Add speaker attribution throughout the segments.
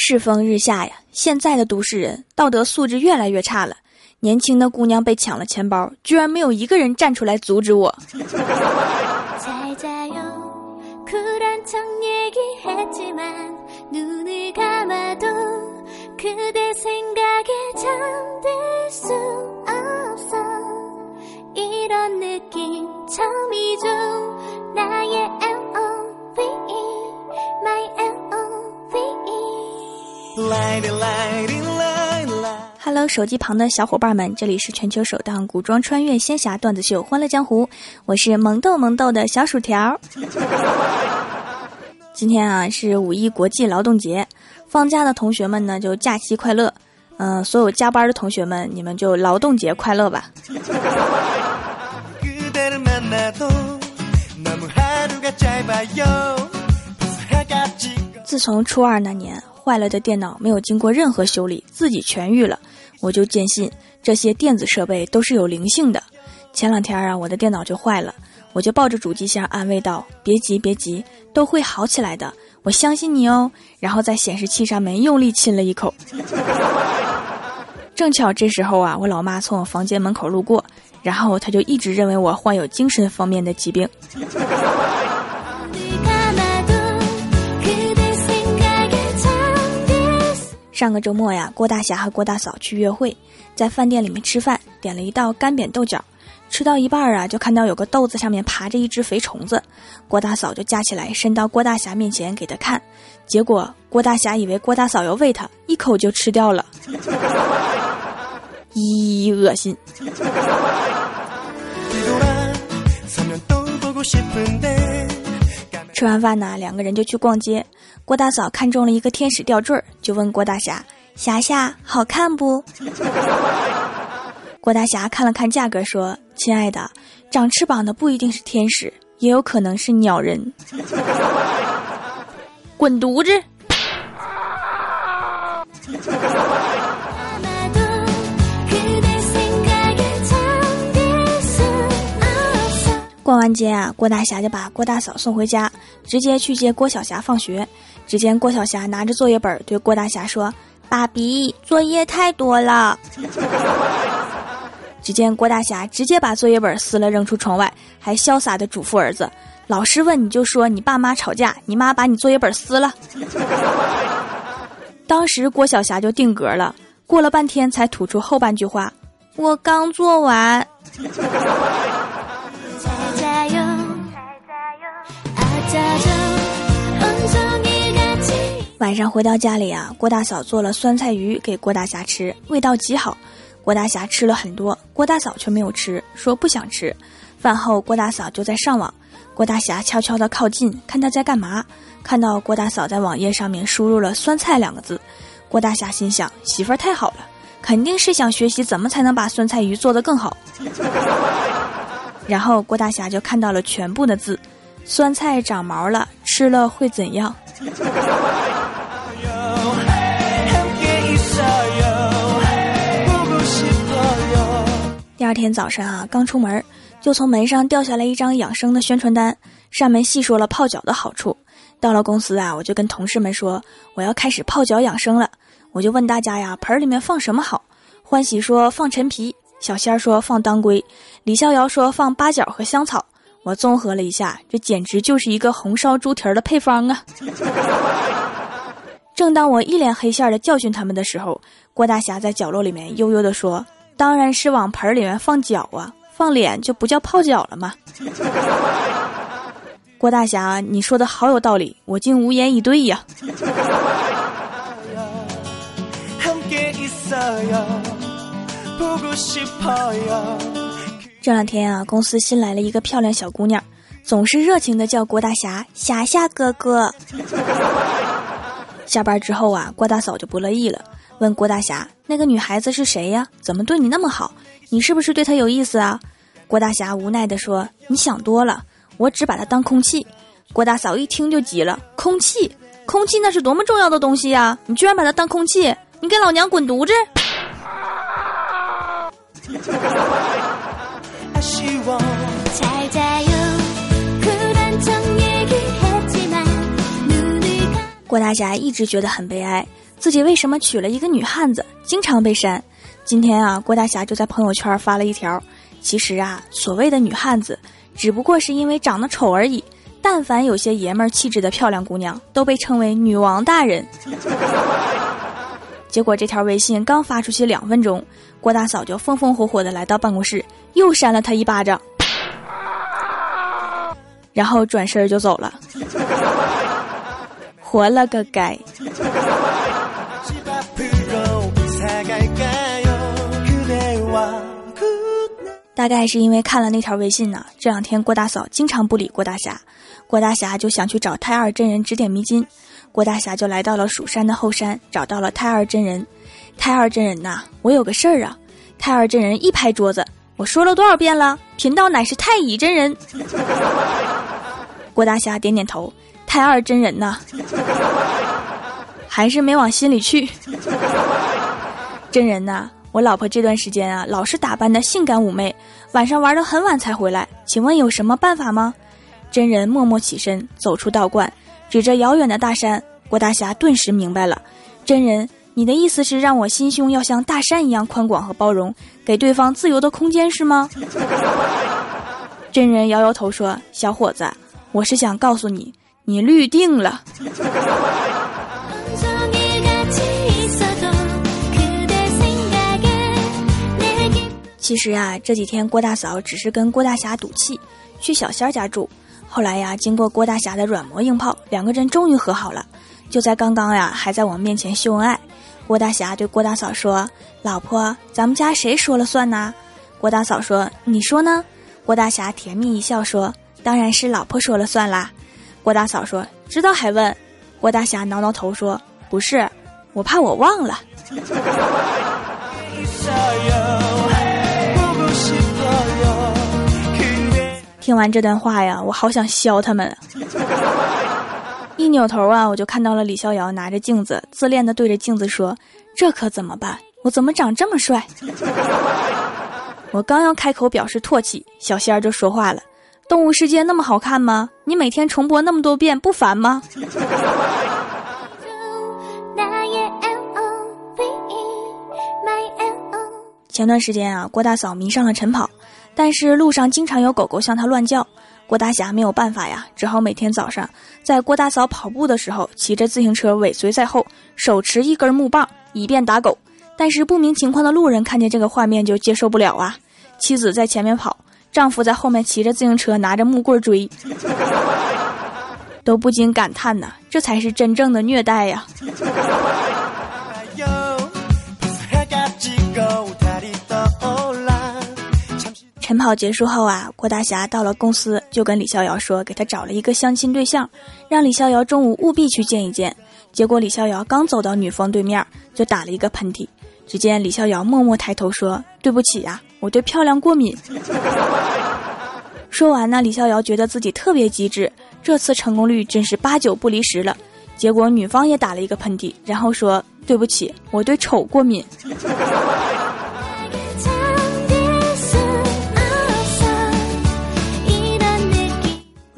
Speaker 1: 世风日下呀，现在的都市人道德素质越来越差了。年轻的姑娘被抢了钱包，居然没有一个人站出来阻止我。Hello，手机旁的小伙伴们，这里是全球首档古装穿越仙侠段子秀《欢乐江湖》，我是萌豆萌豆的小薯条。今天啊是五一国际劳动节，放假的同学们呢就假期快乐，嗯，所有加班的同学们你们就劳动节快乐吧。自从初二那年坏了的电脑没有经过任何修理自己痊愈了，我就坚信这些电子设备都是有灵性的。前两天啊，我的电脑就坏了，我就抱着主机箱安慰道：“别急，别急，都会好起来的，我相信你哦。”然后在显示器上面用力亲了一口。正巧这时候啊，我老妈从我房间门口路过，然后她就一直认为我患有精神方面的疾病。上个周末呀，郭大侠和郭大嫂去约会，在饭店里面吃饭，点了一道干煸豆角，吃到一半啊，就看到有个豆子上面爬着一只肥虫子，郭大嫂就夹起来伸到郭大侠面前给他看，结果郭大侠以为郭大嫂要喂他，一口就吃掉了，咦，恶心。吃完饭呢，两个人就去逛街。郭大嫂看中了一个天使吊坠，就问郭大侠：“侠侠，好看不？”郭大侠看了看价格，说：“亲爱的，长翅膀的不一定是天使，也有可能是鸟人。” 滚犊子！逛完街啊，郭大侠就把郭大嫂送回家，直接去接郭晓霞放学。只见郭晓霞拿着作业本对郭大侠说：“爸比，作业太多了。”只见郭大侠直接把作业本撕了扔出窗外，还潇洒的嘱咐儿子：“老师问你就说你爸妈吵架，你妈把你作业本撕了。”当时郭晓霞就定格了，过了半天才吐出后半句话：“我刚做完。”晚上回到家里啊，郭大嫂做了酸菜鱼给郭大侠吃，味道极好。郭大侠吃了很多，郭大嫂却没有吃，说不想吃。饭后，郭大嫂就在上网，郭大侠悄悄地靠近，看他在干嘛。看到郭大嫂在网页上面输入了“酸菜”两个字，郭大侠心想：媳妇儿太好了，肯定是想学习怎么才能把酸菜鱼做得更好。然后郭大侠就看到了全部的字：酸菜长毛了，吃了会怎样？二天早上啊，刚出门就从门上掉下来一张养生的宣传单，上面细说了泡脚的好处。到了公司啊，我就跟同事们说我要开始泡脚养生了。我就问大家呀，盆里面放什么好？欢喜说放陈皮，小仙儿说放当归，李逍遥说放八角和香草。我综合了一下，这简直就是一个红烧猪蹄儿的配方啊！正当我一脸黑线的教训他们的时候，郭大侠在角落里面悠悠地说。当然是往盆里面放脚啊，放脸就不叫泡脚了吗？郭大侠，你说的好有道理，我竟无言以对呀。这两天啊，公司新来了一个漂亮小姑娘，总是热情的叫郭大侠侠侠哥哥。下班之后啊，郭大嫂就不乐意了。问郭大侠：“那个女孩子是谁呀？怎么对你那么好？你是不是对她有意思啊？”郭大侠无奈地说：“你想多了，我只把她当空气。”郭大嫂一听就急了：“空气？空气那是多么重要的东西呀！你居然把它当空气？你给老娘滚犊子！”郭大侠一直觉得很悲哀，自己为什么娶了一个女汉子，经常被删。今天啊，郭大侠就在朋友圈发了一条：其实啊，所谓的女汉子，只不过是因为长得丑而已。但凡有些爷们儿气质的漂亮姑娘，都被称为女王大人。结果这条微信刚发出去两分钟，郭大嫂就风风火火的来到办公室，又扇了他一巴掌，然后转身就走了。活了个该！大概是因为看了那条微信呢，这两天郭大嫂经常不理郭大侠，郭大侠就想去找太二真人指点迷津。郭大侠就来到了蜀山的后山，找到了太二真人。太二真人呐，我有个事儿啊！太二真人一拍桌子，我说了多少遍了，贫道乃是太乙真人。郭大侠点点头，太二真人呐，还是没往心里去。真人呐，我老婆这段时间啊，老是打扮的性感妩媚，晚上玩的很晚才回来，请问有什么办法吗？真人默默起身，走出道观。指着遥远的大山，郭大侠顿时明白了。真人，你的意思是让我心胸要像大山一样宽广和包容，给对方自由的空间是吗？真人摇摇头说：“小伙子，我是想告诉你，你绿定了。”其实啊，这几天郭大嫂只是跟郭大侠赌气，去小仙儿家住。后来呀，经过郭大侠的软磨硬泡，两个人终于和好了。就在刚刚呀，还在我面前秀恩爱。郭大侠对郭大嫂说：“老婆，咱们家谁说了算呢？”郭大嫂说：“你说呢？”郭大侠甜蜜一笑说：“当然是老婆说了算啦。”郭大嫂说：“知道还问？”郭大侠挠挠头说：“不是，我怕我忘了。” 听完这段话呀，我好想削他们。一扭头啊，我就看到了李逍遥拿着镜子，自恋的对着镜子说：“这可怎么办？我怎么长这么帅？” 我刚要开口表示唾弃，小仙儿就说话了：“动物世界那么好看吗？你每天重播那么多遍，不烦吗？” 前段时间啊，郭大嫂迷上了晨跑。但是路上经常有狗狗向他乱叫，郭大侠没有办法呀，只好每天早上在郭大嫂跑步的时候，骑着自行车尾随在后，手持一根木棒，以便打狗。但是不明情况的路人看见这个画面就接受不了啊！妻子在前面跑，丈夫在后面骑着自行车拿着木棍追，都不禁感叹呐，这才是真正的虐待呀！晨跑结束后啊，郭大侠到了公司，就跟李逍遥说，给他找了一个相亲对象，让李逍遥中午务必去见一见。结果李逍遥刚走到女方对面，就打了一个喷嚏。只见李逍遥默默抬头说：“对不起呀，我对漂亮过敏。”说完呢，李逍遥觉得自己特别机智，这次成功率真是八九不离十了。结果女方也打了一个喷嚏，然后说：“对不起，我对丑过敏。”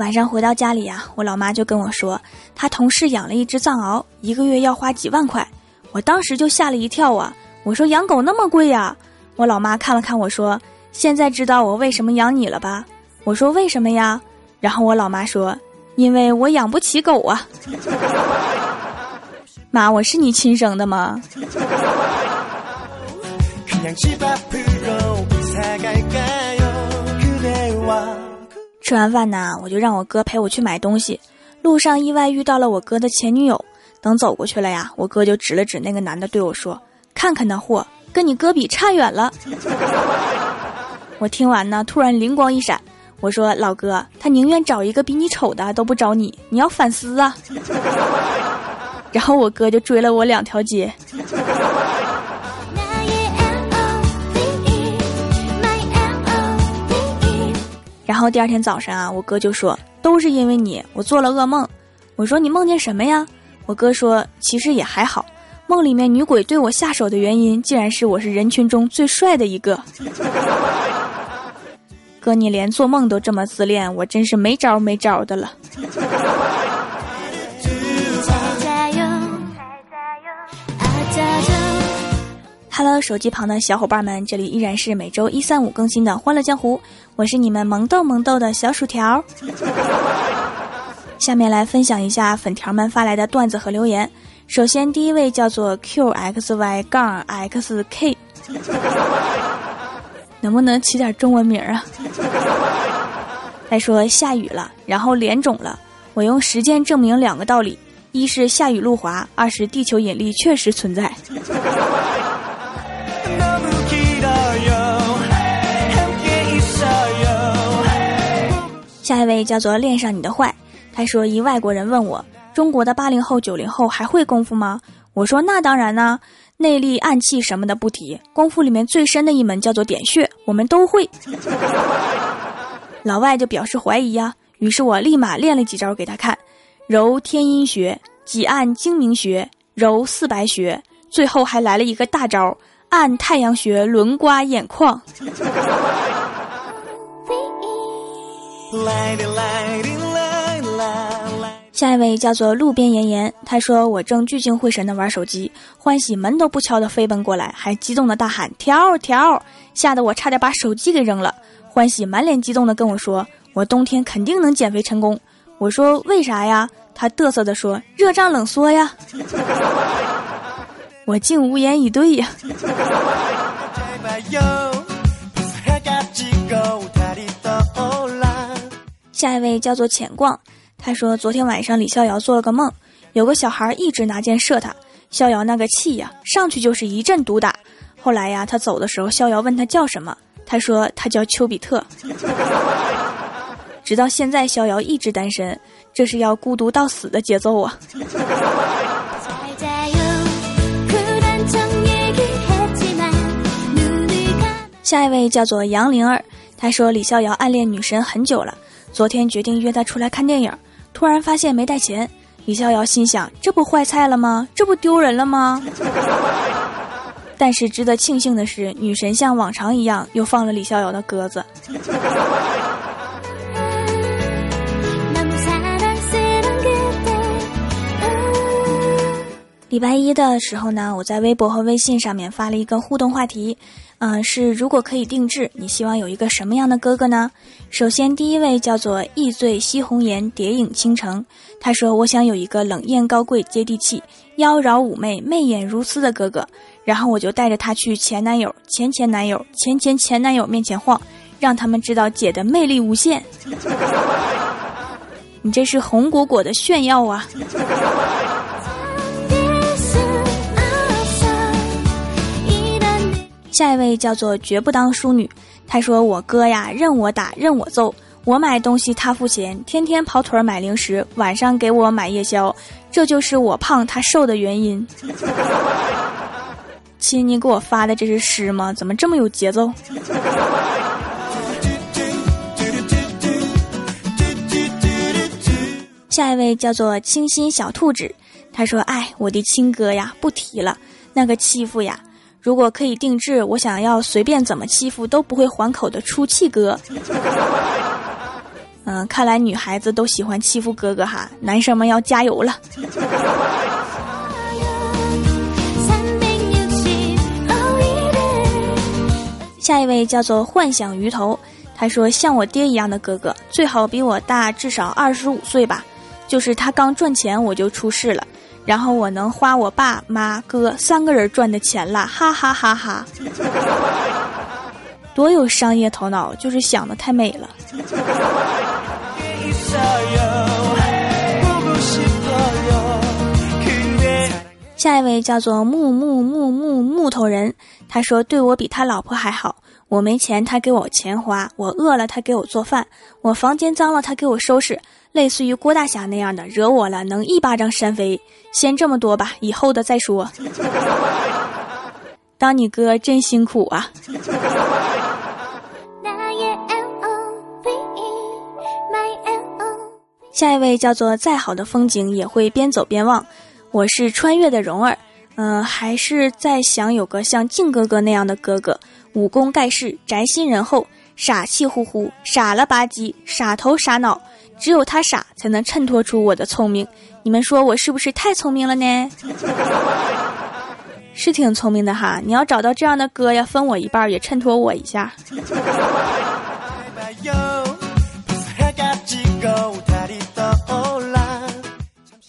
Speaker 1: 晚上回到家里呀，我老妈就跟我说，她同事养了一只藏獒，一个月要花几万块。我当时就吓了一跳啊！我说养狗那么贵呀？我老妈看了看我说，现在知道我为什么养你了吧？我说为什么呀？然后我老妈说，因为我养不起狗啊。妈，我是你亲生的吗？吃完饭呢，我就让我哥陪我去买东西。路上意外遇到了我哥的前女友，等走过去了呀，我哥就指了指那个男的对我说：“看看那货，跟你哥比差远了。”我听完呢，突然灵光一闪，我说：“老哥，他宁愿找一个比你丑的，都不找你，你要反思啊！” 然后我哥就追了我两条街。然后第二天早上啊，我哥就说都是因为你，我做了噩梦。我说你梦见什么呀？我哥说其实也还好，梦里面女鬼对我下手的原因，竟然是我是人群中最帅的一个。哥，你连做梦都这么自恋，我真是没招没招的了。Hello，手机旁的小伙伴们，这里依然是每周一、三、五更新的《欢乐江湖》，我是你们萌豆萌豆的小薯条。下面来分享一下粉条们发来的段子和留言。首先，第一位叫做 QXY 杠 XK，能不能起点中文名啊？他说下雨了，然后脸肿了。我用时间证明两个道理：一是下雨路滑，二是地球引力确实存在。那位叫做恋上你的坏。他说：“一外国人问我，中国的八零后、九零后还会功夫吗？”我说：“那当然呢，内力、暗器什么的不提，功夫里面最深的一门叫做点穴，我们都会。”老外就表示怀疑呀，于是我立马练了几招给他看：揉天阴穴、挤按睛明穴、揉四白穴，最后还来了一个大招：按太阳穴轮刮眼眶。下一位叫做路边妍妍，他说我正聚精会神的玩手机，欢喜门都不敲的飞奔过来，还激动的大喊条条，吓得我差点把手机给扔了。欢喜满脸激动的跟我说，我冬天肯定能减肥成功。我说为啥呀？他嘚瑟的说热胀冷缩呀。我竟无言以对呀。下一位叫做浅逛。他说：“昨天晚上李逍遥做了个梦，有个小孩一直拿剑射他，逍遥那个气呀，上去就是一阵毒打。后来呀，他走的时候，逍遥问他叫什么，他说他叫丘比特。直到现在，逍遥一直单身，这是要孤独到死的节奏啊！”下一位叫做杨灵儿，他说李逍遥暗恋女神很久了，昨天决定约她出来看电影。突然发现没带钱，李逍遥心想：这不坏菜了吗？这不丢人了吗？但是值得庆幸的是，女神像往常一样又放了李逍遥的鸽子。礼拜一的时候呢，我在微博和微信上面发了一个互动话题。嗯，是如果可以定制，你希望有一个什么样的哥哥呢？首先，第一位叫做易醉西红颜，蝶影倾城。他说：“我想有一个冷艳高贵、接地气、妖娆妩媚、媚眼如丝的哥哥。”然后我就带着他去前男友、前前男友、前前前男友面前晃，让他们知道姐的魅力无限。你这是红果果的炫耀啊！下一位叫做绝不当淑女，他说我哥呀任我打任我揍，我买东西他付钱，天天跑腿买零食，晚上给我买夜宵，这就是我胖他瘦的原因。亲，你给我发的这是诗吗？怎么这么有节奏？下一位叫做清新小兔子，他说：“哎，我的亲哥呀，不提了，那个欺负呀。”如果可以定制，我想要随便怎么欺负都不会还口的出气哥。嗯，看来女孩子都喜欢欺负哥哥哈，男生们要加油了。下一位叫做幻想鱼头，他说像我爹一样的哥哥，最好比我大至少二十五岁吧，就是他刚赚钱我就出事了。然后我能花我爸妈哥三个人赚的钱了，哈哈哈哈！多有商业头脑，就是想的太美了。下一位叫做木木木木木头人，他说对我比他老婆还好。我没钱，他给我钱花；我饿了，他给我做饭；我房间脏了，他给我收拾。类似于郭大侠那样的，惹我了能一巴掌扇飞。先这么多吧，以后的再说。当你哥真辛苦啊！下一位叫做再好的风景也会边走边望。我是穿越的蓉儿，嗯，还是在想有个像靖哥哥那样的哥哥，武功盖世，宅心仁厚，傻气呼呼，傻了吧唧，傻头傻脑。只有他傻，才能衬托出我的聪明。你们说我是不是太聪明了呢？
Speaker 2: 是挺聪明的哈。你要找到这样的哥要，分我一半，也衬托我一下。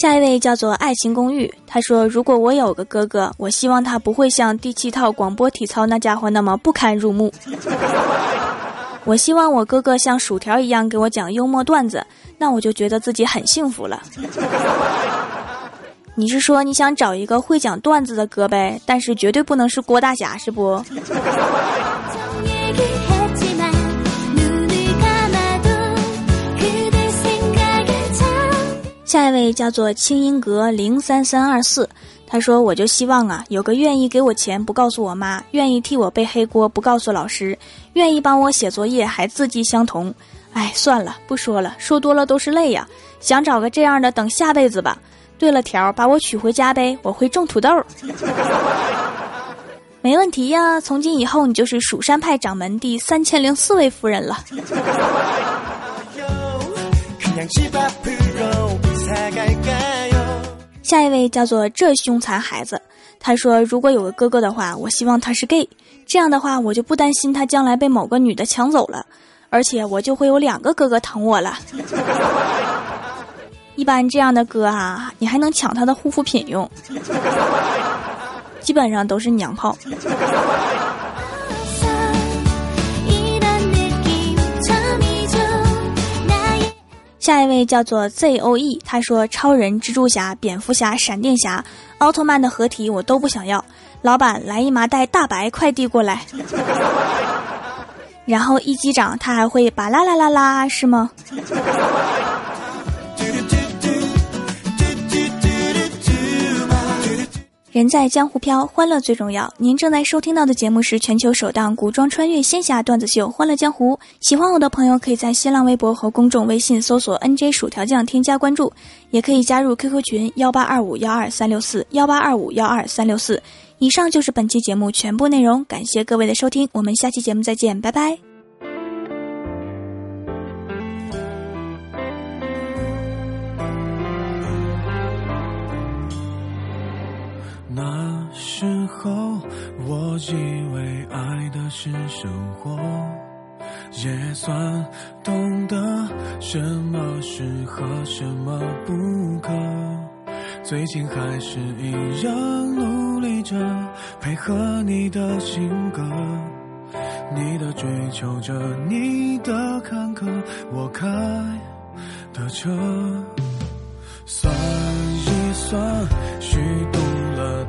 Speaker 2: 下一位叫做爱情公寓，他说：“如果我有个哥哥，我希望他不会像第七套广播体操那家伙那么不堪入目。我希望我哥哥像薯条一样给我讲幽默段子，那我就觉得自己很幸福了。你是说你想找一个会讲段子的哥呗？但是绝对不能是郭大侠，是不？” 下一位叫做清音阁零三三二四，他说：“我就希望啊，有个愿意给我钱不告诉我妈，愿意替我背黑锅不告诉老师，愿意帮我写作业还字迹相同。哎，算了，不说了，说多了都是泪呀。想找个这样的，等下辈子吧。对了，条把我娶回家呗，我会种土豆。没问题呀，从今以后你就是蜀山派掌门第三千零四位夫人了。”下一位叫做这凶残孩子，他说：“如果有个哥哥的话，我希望他是 gay，这样的话我就不担心他将来被某个女的抢走了，而且我就会有两个哥哥疼我了。一般这样的哥啊，你还能抢他的护肤品用，基本上都是娘炮。”下一位叫做 Z O E，他说：“超人、蜘蛛侠、蝙蝠侠、闪电侠、奥特曼的合体我都不想要，老板来一麻袋大白快递过来。”然后一击掌，他还会巴啦啦啦啦，是吗？人在江湖飘，欢乐最重要。您正在收听到的节目是全球首档古装穿越仙侠段子秀《欢乐江湖》。喜欢我的朋友可以在新浪微博和公众微信搜索 “nj 薯条酱”添加关注，也可以加入 QQ 群幺八二五幺二三六四幺八二五幺二三六四。以上就是本期节目全部内容，感谢各位的收听，我们下期节目再见，拜拜。后，我以为爱的是生活，也算懂得什么适合，什么不可。最近还是一样努力着，配合你的性格，你的追求着，你的坎坷，我开的车。算一算，虚度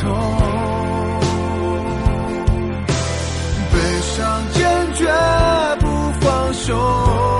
Speaker 2: 痛悲伤坚决不放手。